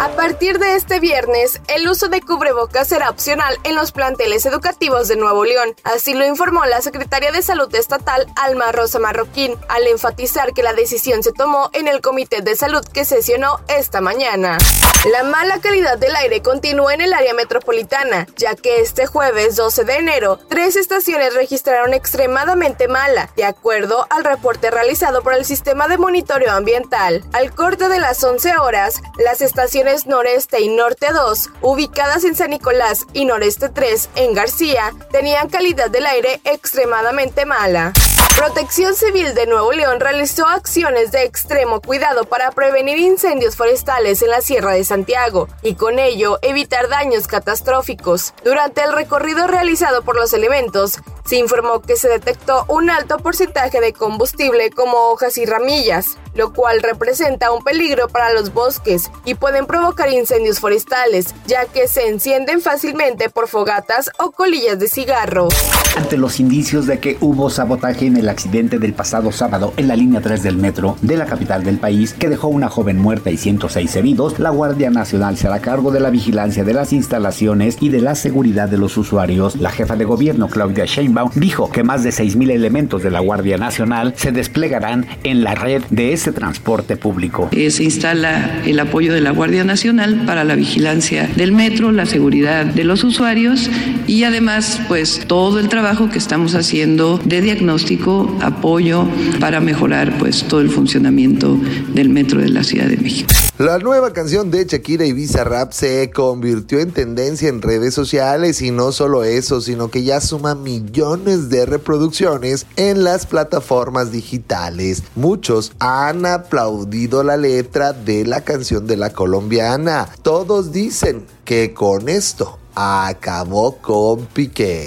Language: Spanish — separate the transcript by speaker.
Speaker 1: A partir de este viernes, el uso de cubrebocas será opcional en los planteles educativos de Nuevo León. Así lo informó la secretaria de Salud Estatal, Alma Rosa Marroquín, al enfatizar que la decisión se tomó en el Comité de Salud que sesionó esta mañana. La mala calidad del aire continúa en el área metropolitana, ya que este jueves 12 de enero, tres estaciones registraron extremadamente mala, de acuerdo al reporte realizado por el Sistema de Monitoreo Ambiental. Al corte de las 11 horas, las estaciones Noreste y Norte 2, ubicadas en San Nicolás y Noreste 3 en García, tenían calidad del aire extremadamente mala. Protección Civil de Nuevo León realizó acciones de extremo cuidado para prevenir incendios forestales en la Sierra de Santiago y con ello evitar daños catastróficos. Durante el recorrido realizado por los elementos, se informó que se detectó un alto porcentaje de combustible como hojas y ramillas, lo cual representa un peligro para los bosques y pueden provocar incendios forestales, ya que se encienden fácilmente por fogatas o colillas de cigarro.
Speaker 2: Ante los indicios de que hubo sabotaje en el accidente del pasado sábado en la línea 3 del metro de la capital del país, que dejó una joven muerta y 106 heridos, la Guardia Nacional se hará cargo de la vigilancia de las instalaciones y de la seguridad de los usuarios. La jefa de gobierno, Claudia Sheinbaum, dijo que más de 6.000 elementos de la Guardia Nacional se desplegarán en la red de ese transporte público.
Speaker 3: Eh, se instala el apoyo de la Guardia Nacional para la vigilancia del metro, la seguridad de los usuarios y además pues todo el trabajo que estamos haciendo de diagnóstico, apoyo para mejorar pues todo el funcionamiento del metro de la Ciudad de México.
Speaker 4: La nueva canción de Shakira y Rap se convirtió en tendencia en redes sociales y no solo eso, sino que ya suma millones de reproducciones en las plataformas digitales. Muchos han aplaudido la letra de la canción de la colombiana. Todos dicen que con esto acabó con Piqué.